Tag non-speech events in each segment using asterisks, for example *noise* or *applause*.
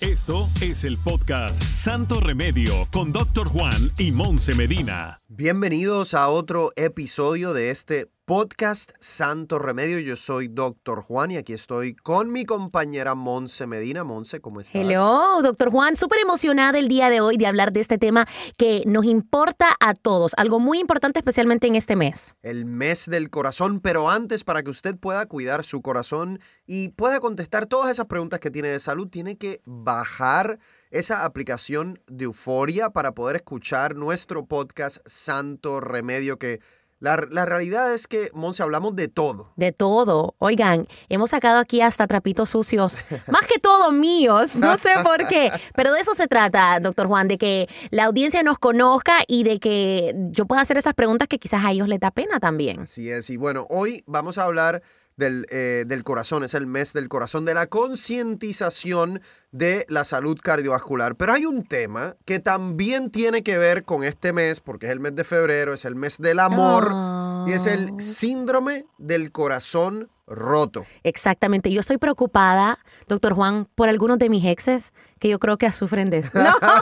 Esto es el podcast Santo Remedio con Dr. Juan y Monse Medina. Bienvenidos a otro episodio de este podcast Santo Remedio. Yo soy Doctor Juan y aquí estoy con mi compañera Monse Medina. Monse, ¿cómo estás? Hello, doctor Juan. Súper emocionada el día de hoy de hablar de este tema que nos importa a todos. Algo muy importante especialmente en este mes. El mes del corazón, pero antes para que usted pueda cuidar su corazón y pueda contestar todas esas preguntas que tiene de salud, tiene que bajar esa aplicación de Euforia para poder escuchar nuestro podcast Santo Remedio que la, la, realidad es que, Monse, hablamos de todo. De todo. Oigan, hemos sacado aquí hasta trapitos sucios, *laughs* más que todo míos, no sé por *laughs* qué, pero de eso se trata, doctor Juan, de que la audiencia nos conozca y de que yo pueda hacer esas preguntas que quizás a ellos les da pena también. Así es, y bueno, hoy vamos a hablar del, eh, del, corazón, es el mes del corazón, de la concientización de la salud cardiovascular. Pero hay un tema que también tiene que ver con este mes, porque es el mes de febrero, es el mes del amor, oh. y es el síndrome del corazón roto. Exactamente. Yo estoy preocupada, doctor Juan, por algunos de mis exes que yo creo que sufren de eso. *laughs*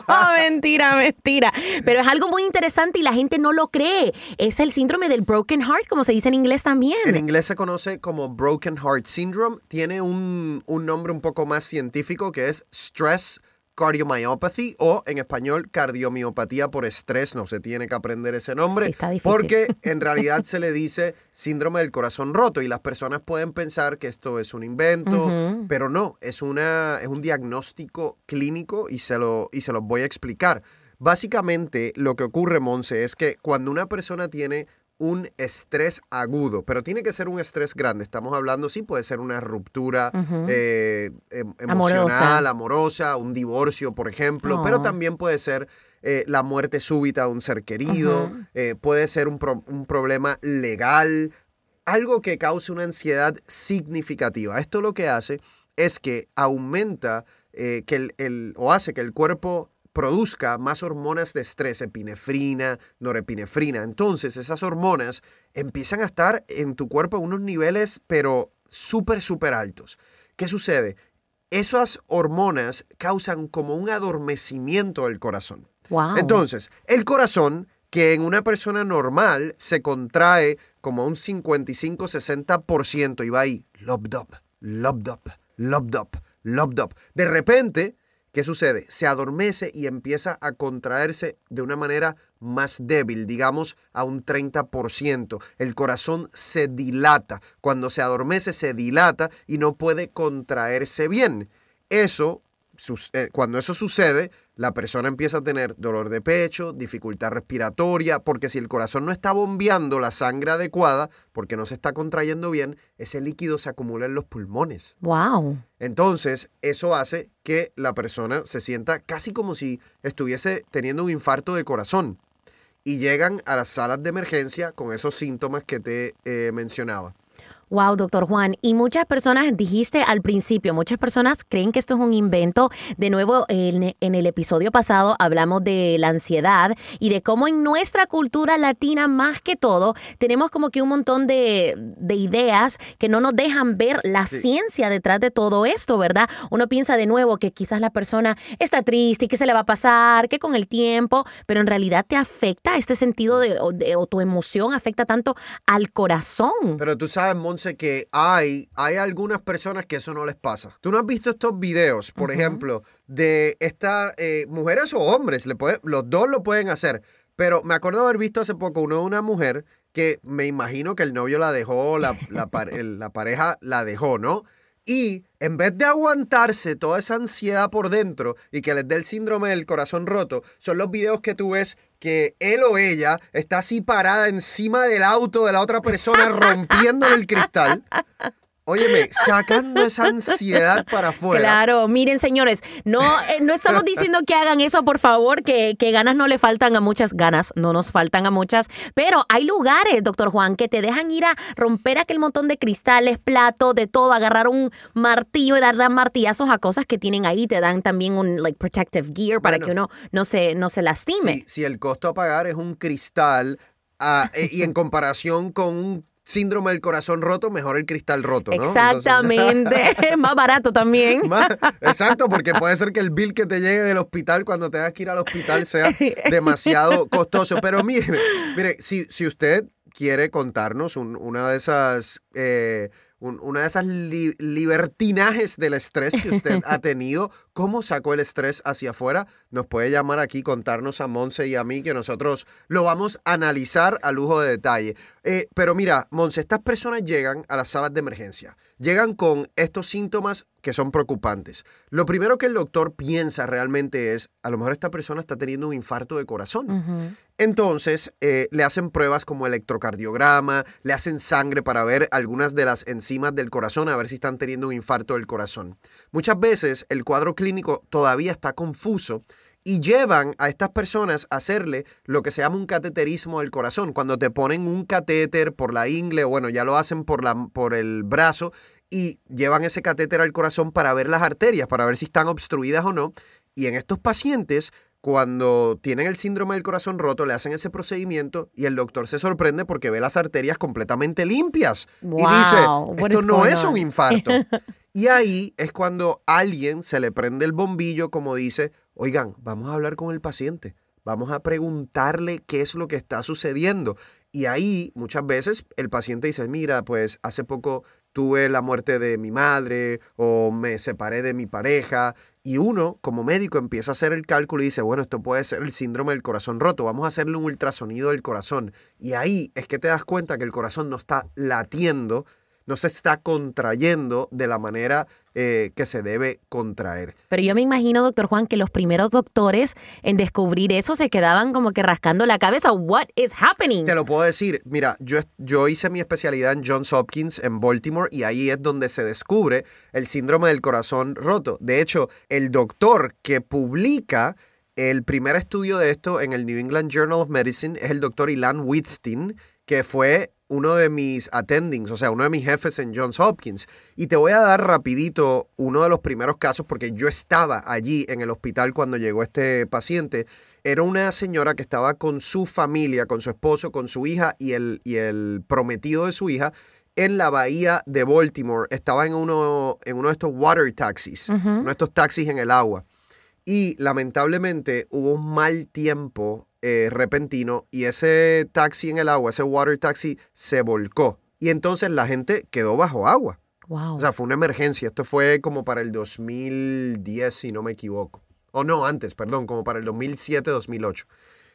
No, mentira, mentira. Pero es algo muy interesante y la gente no lo cree. Es el síndrome del broken heart, como se dice en inglés también. En inglés se conoce como broken heart syndrome. Tiene un, un nombre un poco más científico que es stress cardiomyopathy o en español cardiomiopatía por estrés, no se tiene que aprender ese nombre, sí, está porque *laughs* en realidad se le dice síndrome del corazón roto y las personas pueden pensar que esto es un invento, uh -huh. pero no, es, una, es un diagnóstico clínico y se, lo, y se los voy a explicar. Básicamente lo que ocurre, Monse, es que cuando una persona tiene un estrés agudo, pero tiene que ser un estrés grande. Estamos hablando, sí, puede ser una ruptura uh -huh. eh, emocional, amorosa. amorosa. un divorcio, por ejemplo, oh. pero también puede ser eh, la muerte súbita de un ser querido, uh -huh. eh, puede ser un, pro un problema legal, algo que cause una ansiedad significativa. Esto lo que hace es que aumenta eh, que el, el, o hace que el cuerpo produzca más hormonas de estrés, epinefrina, norepinefrina. Entonces esas hormonas empiezan a estar en tu cuerpo a unos niveles, pero súper, súper altos. ¿Qué sucede? Esas hormonas causan como un adormecimiento del corazón. Wow. Entonces, el corazón, que en una persona normal se contrae como un 55-60% y va ahí, lobdop, lobdop, lobdop, lobdop. De repente, ¿Qué sucede? Se adormece y empieza a contraerse de una manera más débil, digamos a un 30%. El corazón se dilata. Cuando se adormece se dilata y no puede contraerse bien. Eso, eh, cuando eso sucede, la persona empieza a tener dolor de pecho, dificultad respiratoria, porque si el corazón no está bombeando la sangre adecuada, porque no se está contrayendo bien, ese líquido se acumula en los pulmones. Wow. Entonces, eso hace que la persona se sienta casi como si estuviese teniendo un infarto de corazón. Y llegan a las salas de emergencia con esos síntomas que te eh, mencionaba. Wow, doctor Juan. Y muchas personas, dijiste al principio, muchas personas creen que esto es un invento. De nuevo, en, en, el episodio pasado hablamos de la ansiedad y de cómo en nuestra cultura latina, más que todo, tenemos como que un montón de, de ideas que no nos dejan ver la sí. ciencia detrás de todo esto, ¿verdad? Uno piensa de nuevo que quizás la persona está triste y que se le va a pasar, que con el tiempo, pero en realidad te afecta este sentido de, de o tu emoción afecta tanto al corazón. Pero tú sabes, Mon que hay, hay algunas personas que eso no les pasa. ¿Tú no has visto estos videos, por uh -huh. ejemplo, de estas eh, mujeres o hombres? Le puede, los dos lo pueden hacer. Pero me acuerdo haber visto hace poco uno de una mujer que me imagino que el novio la dejó, la, la, la pareja la dejó, ¿no? Y en vez de aguantarse toda esa ansiedad por dentro y que les dé el síndrome del corazón roto, son los videos que tú ves que él o ella está así parada encima del auto de la otra persona *laughs* rompiendo el cristal. Óyeme, sacando esa ansiedad para afuera. Claro, miren señores, no, eh, no estamos diciendo que hagan eso, por favor, que, que ganas no le faltan a muchas ganas, no nos faltan a muchas, pero hay lugares, doctor Juan, que te dejan ir a romper aquel montón de cristales, platos, de todo, agarrar un martillo y darle martillazos a cosas que tienen ahí, te dan también un like protective gear para Bueno. que uno no se, no se lastime. Si, si el costo a pagar es un cristal ah, eh, y en comparación con un síndrome del corazón roto, mejor el cristal roto, ¿no? Entonces- Exactamente, *laughs* más barato también. *laughs* Más- exacto, porque puede ser que el bill que te llegue del hospital cuando tengas que ir al hospital sea *laughs* demasiado costoso. Pero mire, mire, si, si usted quiere contarnos un- una de esas eh, un- una de esas li- libertinajes del estrés que usted *laughs* ha tenido, cómo sacó el estrés hacia afuera, nos puede llamar aquí, contarnos a Monse y a mí, que nosotros lo vamos a analizar a lujo de detalle. Eh, pero mira, Monse, estas personas llegan a las salas de emergencia, llegan con estos síntomas que son preocupantes. Lo primero que el doctor piensa realmente es, a lo mejor esta persona está teniendo un infarto de corazón. Entonces, eh, le hacen pruebas como electrocardiograma, le hacen sangre para ver algunas de las enzimas del corazón, a ver si están teniendo un infarto del corazón. Muchas veces el cuadro clínico todavía está confuso y llevan a estas personas a hacerle lo que se llama un cateterismo del corazón. Cuando te ponen un catéter por la ingle, o bueno, ya lo hacen por, la, por el brazo y llevan ese catéter al corazón para ver las arterias, para ver si están obstruidas o no. Y en estos pacientes, cuando tienen el síndrome del corazón roto, le hacen ese procedimiento y el doctor se sorprende porque ve las arterias completamente limpias. y dice, esto no es un on?" infarto. *laughs* y ahí es cuando alguien se le prende el bombillo, como dice, oigan, vamos a hablar con el paciente. Vamos a preguntarle qué es lo que está sucediendo. Y ahí muchas veces el paciente dice, mira, pues hace poco tuve la muerte de mi madre o me separé de mi pareja. Y uno, como médico, empieza a hacer el cálculo y dice, bueno, esto puede ser el síndrome del corazón roto, vamos a hacerle un ultrasonido del corazón. Y ahí es que te das cuenta que el corazón no está latiendo, no se está contrayendo de la manera eh, que se debe contraer. Pero yo me imagino, doctor Juan, que los primeros doctores en descubrir eso se quedaban como que rascando la cabeza. What is happening? Te lo puedo decir, mira, yo, yo hice mi especialidad en Johns Hopkins en Baltimore y ahí es donde se descubre el síndrome del corazón roto. De hecho, el doctor que publica el primer estudio de esto en el New England Journal of Medicine es el doctor Ilan Whitstein, que fue uno de mis attendings, o sea, uno de mis jefes en Johns Hopkins. Y te voy a dar rapidito uno de los primeros casos porque yo estaba allí en el hospital cuando llegó este paciente. Era una señora que estaba con su familia, con su esposo, con su hija y el, y el prometido de su hija en la bahía de Baltimore. Estaba en uno, en uno de estos water taxis, Ujú. uno de estos taxis en el agua. Y lamentablemente hubo un mal tiempo eh, repentino y ese taxi en el agua, ese water taxi, se volcó. Y entonces la gente quedó bajo agua. Wow. O sea, fue una emergencia. Esto fue como para el 2010, si no me equivoco. O no, antes, perdón, como para el 2007-2008.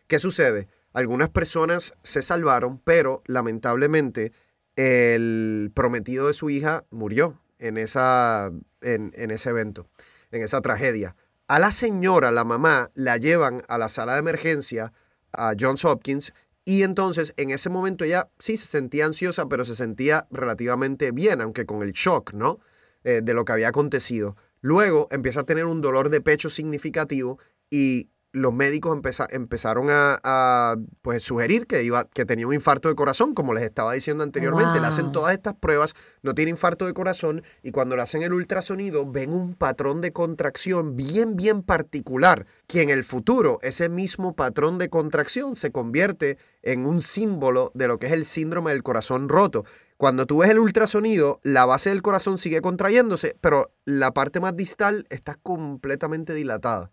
¿Qué sucede? Algunas personas se salvaron, pero lamentablemente el prometido de su hija murió en, esa, en, en ese evento, en esa tragedia. A la señora, la mamá, la llevan a la sala de emergencia a Johns Hopkins y entonces en ese momento ella sí se sentía ansiosa, pero se sentía relativamente bien, aunque con el shock, ¿no? Eh, de lo que había acontecido. Luego empieza a tener un dolor de pecho significativo y los médicos empeza- empezaron a, a, pues, sugerir que, iba, que tenía un infarto de corazón, como les estaba diciendo anteriormente. Le hacen todas estas pruebas, no tiene infarto de corazón y cuando le hacen el ultrasonido ven un patrón de contracción bien, bien particular, que en el futuro ese mismo patrón de contracción se convierte en un símbolo de lo que es el síndrome del corazón roto. Cuando tú ves el ultrasonido, la base del corazón sigue contrayéndose, pero la parte más distal está completamente dilatada.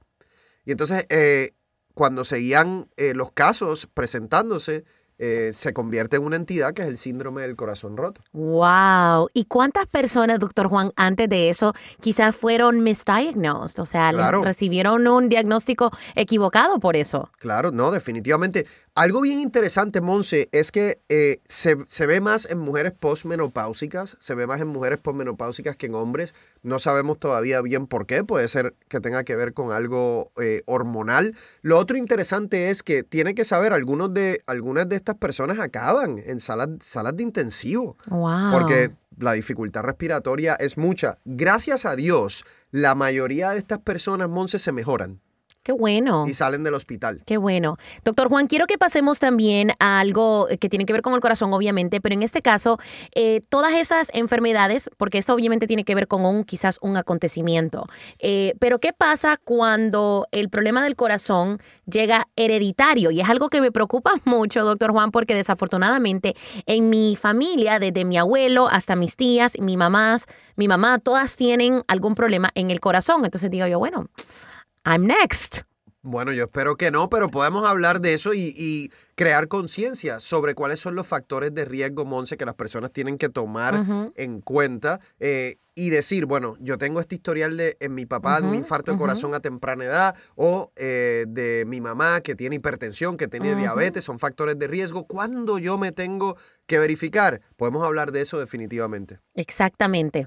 Y entonces, eh, cuando seguían eh, los casos presentándose, eh, se convierte en una entidad que es el síndrome del corazón roto. Wow. ¿Y cuántas personas, doctor Juan, antes de eso quizás fueron misdiagnosed? O sea, Claro. recibieron un diagnóstico equivocado por eso. Claro, no, definitivamente. Algo bien interesante, Monse, es que eh, se, se ve más en mujeres postmenopáusicas, se ve más en mujeres postmenopáusicas que en hombres. No sabemos todavía bien por qué, puede ser que tenga que ver con algo eh, hormonal. Lo otro interesante es que tiene que saber, algunos de, algunas de estas personas acaban en salas, salas de intensivo. Wow. Porque la dificultad respiratoria es mucha. Gracias a Dios, la mayoría de estas personas, Monse, se mejoran Qué bueno. y salen del hospital. Qué bueno. Doctor Juan, quiero que pasemos también a algo que tiene que ver con el corazón, obviamente, pero en este caso, eh, todas esas enfermedades, porque esto obviamente tiene que ver con un quizás un acontecimiento, eh, pero ¿qué pasa cuando el problema del corazón llega hereditario? Y es algo que me preocupa *laughs* mucho, doctor Juan, porque desafortunadamente en mi familia, desde mi abuelo hasta mis tías, mi mamás, mi mamá, todas tienen algún problema en el corazón. Entonces digo yo, bueno, I'm next. Bueno, yo espero que no, pero podemos hablar de eso y, y crear conciencia sobre cuáles son los factores de riesgo, Monse, que las personas tienen que tomar en cuenta eh, y decir, bueno, yo tengo este historial de, en mi papá de un infarto de corazón a temprana edad o eh, de mi mamá que tiene hipertensión, que tiene diabetes, son factores de riesgo. ¿Cuándo yo me tengo que verificar? Podemos hablar de eso definitivamente. Exactamente.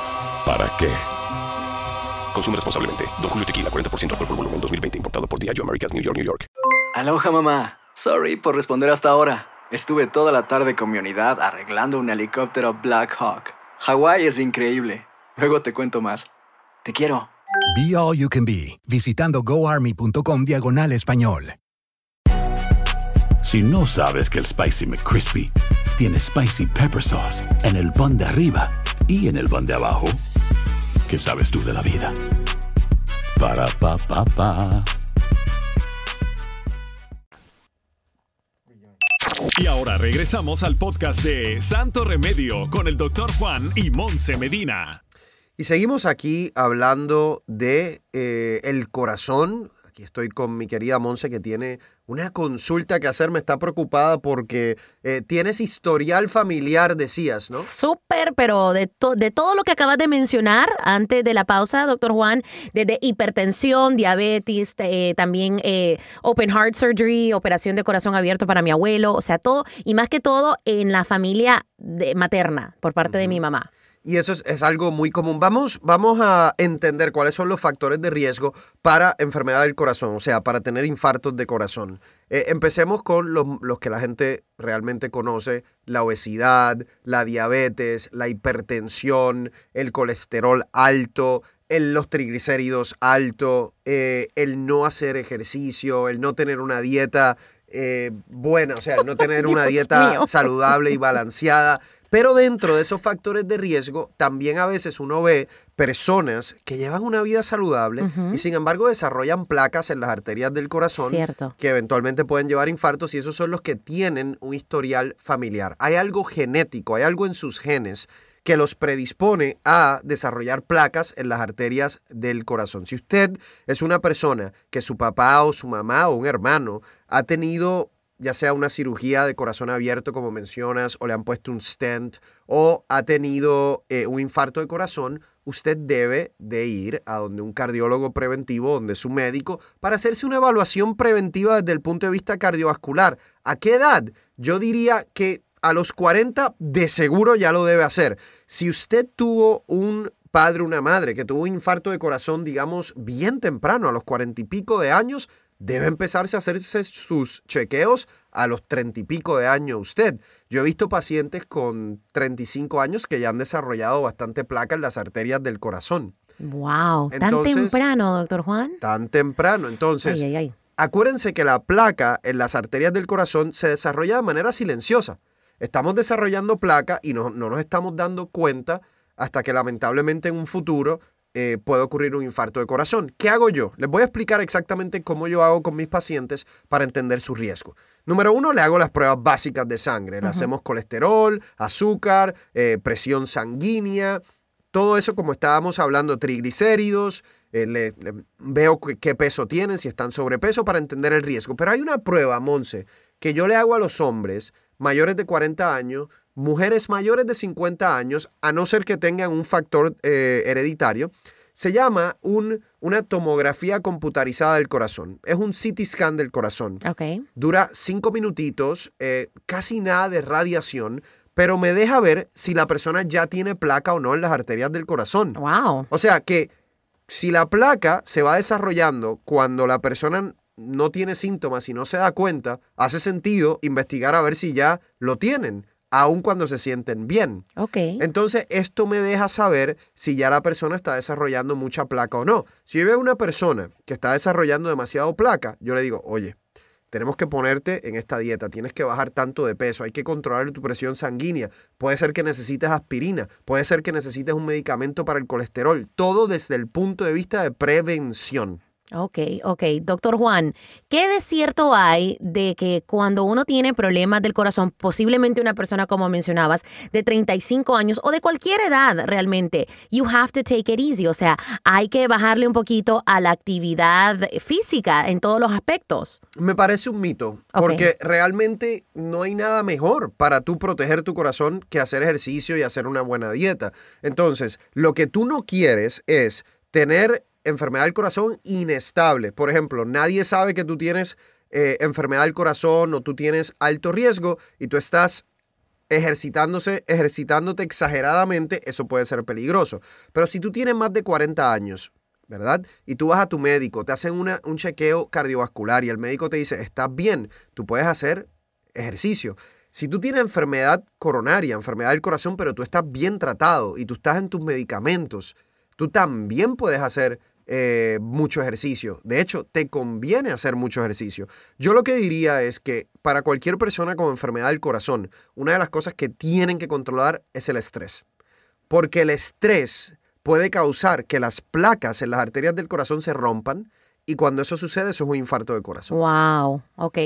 ¿para qué? Consume responsablemente. Don Julio Tequila, 40% alcohol por volumen, 2020. Importado por Diageo Americas, New York, New York. Aloha mamá. Sorry por responder hasta ahora. Estuve toda la tarde con mi unidad arreglando un helicóptero Black Hawk. Hawái es increíble. Luego te cuento más. Te quiero. Be All You Can Be, visitando goarmy.com diagonal español. Si no sabes que el Spicy McCrispy tiene Spicy Pepper Sauce en el pan de arriba y en el pan de abajo, ¿qué sabes tú de la vida? Para, pa, pa, pa. Y ahora regresamos al podcast de Santo Remedio con el Doctor Juan y Monse Medina. Y seguimos aquí hablando de eh, el corazón. Aquí estoy con mi querida Monse que tiene una consulta que hacerme. Está preocupada porque eh, tienes historial familiar, decías, ¿no? Súper, pero de, to- de todo lo que acabas de mencionar antes de la pausa, doctor Juan, desde hipertensión, diabetes, eh, también eh, open heart surgery, operación de corazón abierto para mi abuelo, o sea, todo, y más que todo en la familia de- materna por parte de mi mamá. Y eso es, es algo muy común. Vamos, vamos a entender cuáles son los factores de riesgo para enfermedad del corazón, o sea, para tener infartos de corazón. Eh, empecemos con los, los que la gente realmente conoce, la obesidad, la diabetes, la hipertensión, el colesterol alto, el- los triglicéridos alto, eh, el no hacer ejercicio, el no tener una dieta eh, buena, o sea, el no tener *laughs* una dieta mío. saludable y balanceada. Pero dentro de esos factores de riesgo, también a veces uno ve personas que llevan una vida saludable y sin embargo desarrollan placas en las arterias del corazón Cierto. que eventualmente pueden llevar infartos y esos son los que tienen un historial familiar. Hay algo genético, hay algo en sus genes que los predispone a desarrollar placas en las arterias del corazón. Si usted es una persona que su papá o su mamá o un hermano ha tenido ya sea una cirugía de corazón abierto, como mencionas, o le han puesto un stent, o ha tenido eh, un infarto de corazón, usted debe de ir a donde un cardiólogo preventivo, donde su médico, para hacerse una evaluación preventiva desde el punto de vista cardiovascular. ¿A qué edad? Yo diría que a los 40 de seguro ya lo debe hacer. Si usted tuvo un padre, una madre que tuvo un infarto de corazón, digamos, bien temprano, a los 40 y pico de años, debe empezarse a hacerse sus chequeos a los treinta y pico de años usted. Yo he visto pacientes con 35 años que ya han desarrollado bastante placa en las arterias del corazón. Wow, tan Entonces- temprano, doctor Juan. Tan temprano. Entonces, Ay, ay, ay. acuérdense que la placa en las arterias del corazón se desarrolla de manera silenciosa. Estamos desarrollando placa y no, no nos estamos dando cuenta hasta que lamentablemente en un futuro eh, puede ocurrir un infarto de corazón. ¿Qué hago yo? Les voy a explicar exactamente cómo yo hago con mis pacientes para entender su riesgo. Número uno, le hago las pruebas básicas de sangre. Le hacemos colesterol, azúcar, eh, presión sanguínea, todo eso como estábamos hablando, triglicéridos, eh, le- le- veo qué, qué peso tienen, si están sobrepeso para entender el riesgo. Pero hay una prueba, Monse, que yo le hago a los hombres mayores de 40 años, mujeres mayores de 50 años, a no ser que tengan un factor eh, hereditario. Se llama un, una tomografía computarizada del corazón. Es un CT scan del corazón. Ok. Dura cinco minutitos, eh, casi nada de radiación, pero me deja ver si la persona ya tiene placa o no en las arterias del corazón. Wow. O sea que si la placa se va desarrollando cuando la persona no tiene síntomas y no se da cuenta, hace sentido investigar a ver si ya lo tienen, aun cuando se sienten bien. Ok. Entonces, esto me deja saber si ya la persona está desarrollando mucha placa o no. Si yo veo una persona que está desarrollando demasiado placa, yo le digo, oye, tenemos que ponerte en esta dieta, tienes que bajar tanto de peso, hay que controlar tu presión sanguínea, puede ser que necesites aspirina, puede ser que necesites un medicamento para el colesterol, todo desde el punto de vista de prevención. Ok, ok. Doctor Juan, ¿qué de cierto hay de que cuando uno tiene problemas del corazón, posiblemente una persona, como mencionabas, de 35 años o de cualquier edad realmente, you have to take it easy? O sea, hay que bajarle un poquito a la actividad física en todos los aspectos. Me parece un mito, porque realmente no hay nada mejor para tú proteger tu corazón que hacer ejercicio y hacer una buena dieta. Entonces, lo que tú no quieres es tener enfermedad del corazón inestable. Por ejemplo, nadie sabe que tú tienes eh, enfermedad del corazón o tú tienes alto riesgo y tú estás ejercitándose, ejercitándote exageradamente, eso puede ser peligroso. Pero si tú tienes más de 40 años, ¿verdad? Y tú vas a tu médico, te hacen una- un chequeo cardiovascular y el médico te dice, estás bien, tú puedes hacer ejercicio. Si tú tienes enfermedad coronaria, enfermedad del corazón, pero tú estás bien tratado y tú estás en tus medicamentos, tú también puedes hacer eh, mucho ejercicio. De hecho, te conviene hacer mucho ejercicio. Yo lo que diría es que para cualquier persona con enfermedad del corazón, una de las cosas que tienen que controlar es el estrés. Porque el estrés puede causar que las placas en las arterias del corazón se rompan y cuando eso sucede, eso es un infarto de corazón. Wow, ok.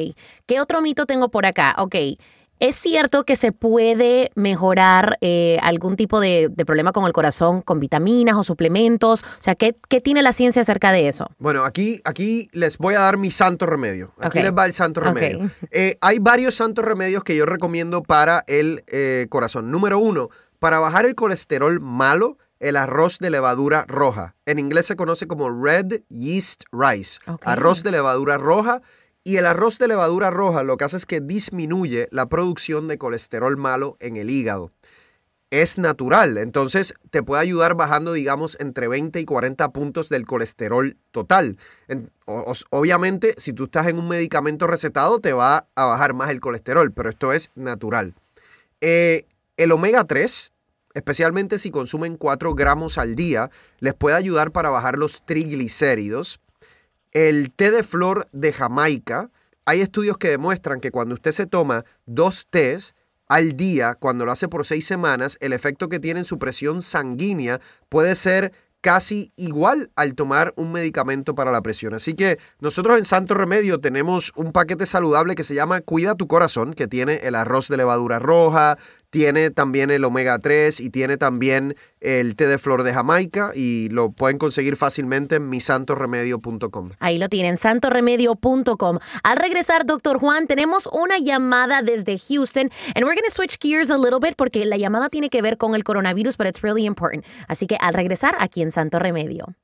¿Qué otro mito tengo por acá? Ok. ¿Es cierto que se puede mejorar eh, algún tipo de, de problema con el corazón con vitaminas o suplementos? O sea, ¿qué, qué tiene la ciencia acerca de eso? Bueno, aquí, aquí les voy a dar mi santo remedio. Aquí les va el santo remedio. Eh, hay varios santos remedios que yo recomiendo para el eh, corazón. Número uno, para bajar el colesterol malo, el arroz de levadura roja. En inglés se conoce como red yeast rice. Arroz de levadura roja. Y el arroz de levadura roja lo que hace es que disminuye la producción de colesterol malo en el hígado es natural. Entonces te puede ayudar bajando, digamos, entre 20 y 40 puntos del colesterol total. Obviamente, si tú estás en un medicamento recetado, te va a bajar más el colesterol, pero esto es natural. Eh, el omega 3, especialmente si consumen 4 gramos al día, les puede ayudar para bajar los triglicéridos. El té de flor de Jamaica, hay estudios que demuestran que cuando usted se toma dos tés al día, cuando lo hace por seis semanas, el efecto que tiene en su presión sanguínea puede ser casi igual al tomar un medicamento para la presión. Así que nosotros en Santo Remedio tenemos un paquete saludable que se llama Cuida tu corazón, que tiene el arroz de levadura roja, tiene también el omega 3 y tiene también el té de flor de Jamaica y lo pueden conseguir fácilmente en misantoremedio.com. Ahí lo tienen, santoremedio.com. Al regresar, doctor Juan, tenemos una llamada desde Houston and we're going to switch gears a little bit porque la llamada tiene que ver con el coronavirus, but it's really important. Así que al regresar aquí en Santo Remedio.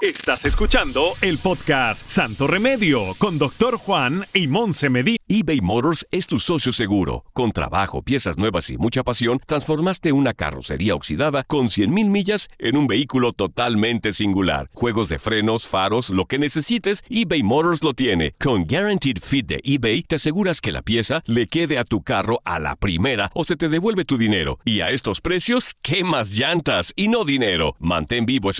Estás escuchando el podcast Santo Remedio con Doctor Juan y Monse Medina. eBay Motors es tu socio seguro. Con trabajo, piezas nuevas y mucha pasión, transformaste una carrocería oxidada con 100.000 millas en un vehículo totalmente singular. Juegos de frenos, faros, lo que necesites, eBay Motors lo tiene. Con Guaranteed Fit de eBay, te aseguras que la pieza le quede a tu carro a la primera o se te devuelve tu dinero. Y a estos precios, ¿qué más llantas y no dinero? Mantén vivo ese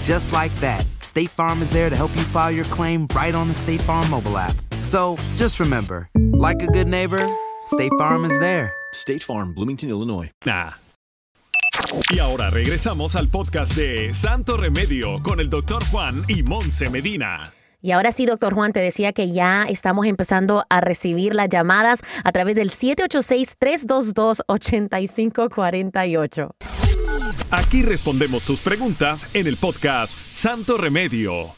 Just like that, State Farm is there to help you file your claim right on the State Farm mobile app. So just remember, like a good neighbor, State Farm is there. State Farm, Bloomington, Illinois. Nah. Y ahora regresamos al podcast de Santo Remedio con el doctor Juan y Monse Medina. Y ahora sí, doctor Juan, te decía que ya estamos empezando a recibir las llamadas a través del 786-322-8548. Aquí respondemos tus preguntas en el podcast Santo Remedio.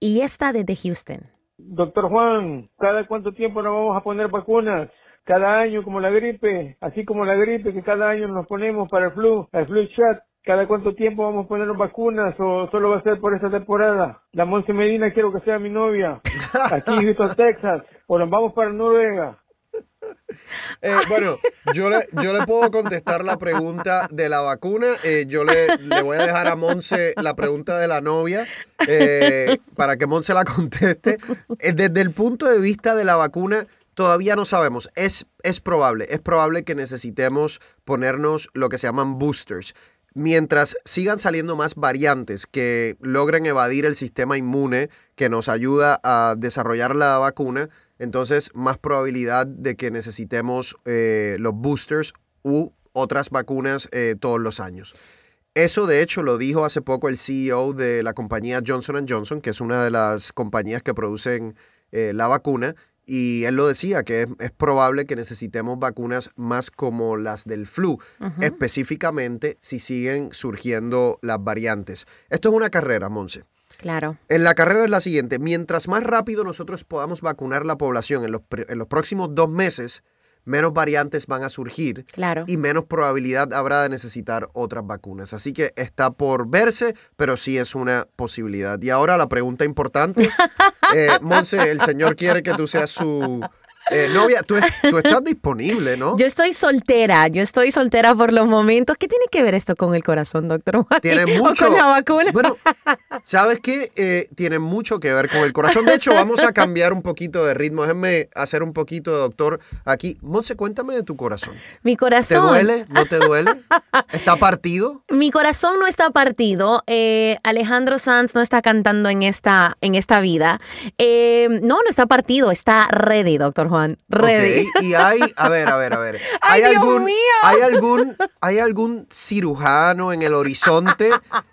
Y esta desde Houston. Doctor Juan, ¿cada cuánto tiempo nos vamos a poner vacunas? Cada año como la gripe, así como la gripe que cada año nos ponemos para el flu, el flu shot. ¿Cada cuánto tiempo vamos a ponernos vacunas o solo va a ser por esta temporada? La Monse Medina quiero que sea mi novia. Aquí en Houston, Texas. O nos vamos para Noruega. *laughs* Eh, bueno, yo le, yo le puedo contestar la pregunta de la vacuna. Eh, yo le, le voy a dejar a Monse la pregunta de la novia eh, para que Monse la conteste. Eh, Desde el punto de vista de la vacuna, todavía no sabemos. Es, es probable, es probable que necesitemos ponernos lo que se llaman boosters. Mientras sigan saliendo más variantes que logren evadir el sistema inmune que nos ayuda a desarrollar la vacuna, entonces más probabilidad de que necesitemos eh, los boosters u otras vacunas eh, todos los años. Eso de hecho lo dijo hace poco el CEO de la compañía Johnson Johnson, que es una de las compañías que producen eh, la vacuna, y él lo decía, que es, es probable que necesitemos vacunas más como las del flu, específicamente si siguen surgiendo las variantes. Esto es una carrera, Monse. Claro. En la carrera es la siguiente, mientras más rápido nosotros podamos vacunar la población en los, en los próximos dos meses, menos variantes van a surgir Claro. y menos probabilidad habrá de necesitar otras vacunas. Así que está por verse, pero sí es una posibilidad. Y ahora la pregunta importante. *laughs* Eh, Monse, el señor quiere que tú seas su eh, novia. Tú, es- tú estás disponible, ¿no? Yo estoy soltera, yo estoy soltera por los momentos. ¿Qué tiene que ver esto con el corazón, doctor? Tiene *laughs* ¿O mucho. con la vacuna? Bueno, ¿sabes qué? Eh, tiene mucho que ver con el corazón. De hecho, vamos a cambiar un poquito de ritmo. Déjenme hacer un poquito de doctor aquí. Monse, cuéntame de tu corazón. Mi ¿Te corazón. duele? ¿No te duele? ¿Está partido? Mi corazón no está partido. eh, Alejandro Sanz no está cantando en esta, en esta vida. Eh, no, no está partido, está ready, doctor Juan. Ready. Ok, Y hay, a ver, a ver, a ver. *laughs* ¡Ay, ¿Hay Dios algún, mío! ¿hay algún, hay algún cirujano en el horizonte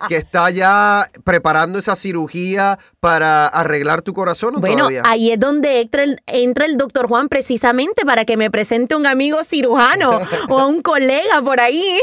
que está ya preparando esa cirugía para arreglar tu corazón o Bueno, todavía? ahí es donde entra el, entra el doctor Juan precisamente para que me presente un amigo cirujano *laughs* o a un colega por ahí.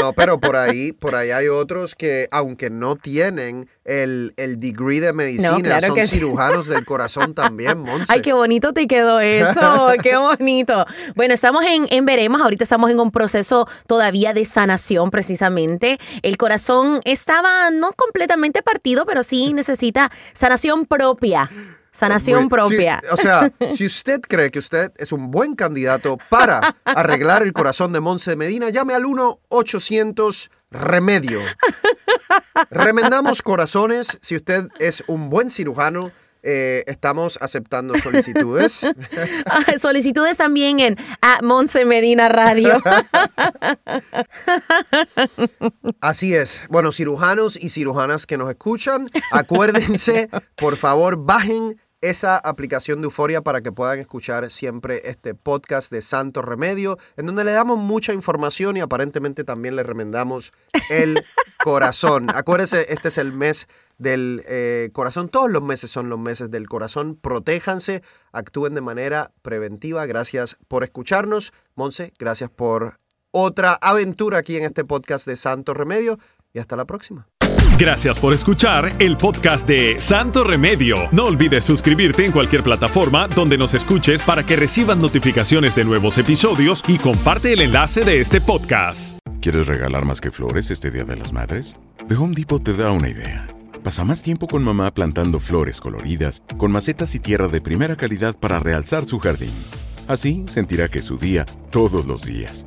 No, pero por *laughs* ahí, por ahí hay otros que, aunque no tienen el, el degree de medicina, claro son sí. cirujanos del corazón también, Monse. Ay, qué bonito te quedó eso. Oh, *laughs* qué bonito. Bueno, estamos en, en Veremos, ahorita estamos en un proceso todavía de sanación precisamente. El corazón estaba no completamente partido, pero sí necesita sanación propia. Sanación propia. o sea, *laughs* si usted cree que usted es un buen candidato para arreglar el corazón de Monse de Medina, llame al 1-800 Remedio. Remendamos corazones. Si usted es un buen cirujano, eh, estamos aceptando solicitudes. *laughs* Ah, Solicitudes también en at Monse Medina Radio. *laughs* Así es. Bueno, cirujanos y cirujanas que nos escuchan, acuérdense, *laughs* por favor, bajen esa aplicación de Euforia para que puedan escuchar siempre este podcast de Santo Remedio, en donde le damos mucha información y aparentemente también le remendamos el *laughs* corazón. Acuérdense, este es el mes del eh, corazón. Todos los meses son los meses del corazón. Protéjanse, actúen de manera preventiva. Gracias por escucharnos. Monse, gracias por otra aventura aquí en este podcast de Santo Remedio y hasta la próxima. Gracias por escuchar el podcast de Santo Remedio. No olvides suscribirte en cualquier plataforma donde nos escuches para que recibas notificaciones de nuevos episodios y comparte el enlace de este podcast. ¿Quieres regalar más que flores este Día de las Madres? The Home Depot te da una idea. Pasa más tiempo con mamá plantando flores coloridas, con macetas y tierra de primera calidad para realzar su jardín. Así sentirá que es su día todos los días.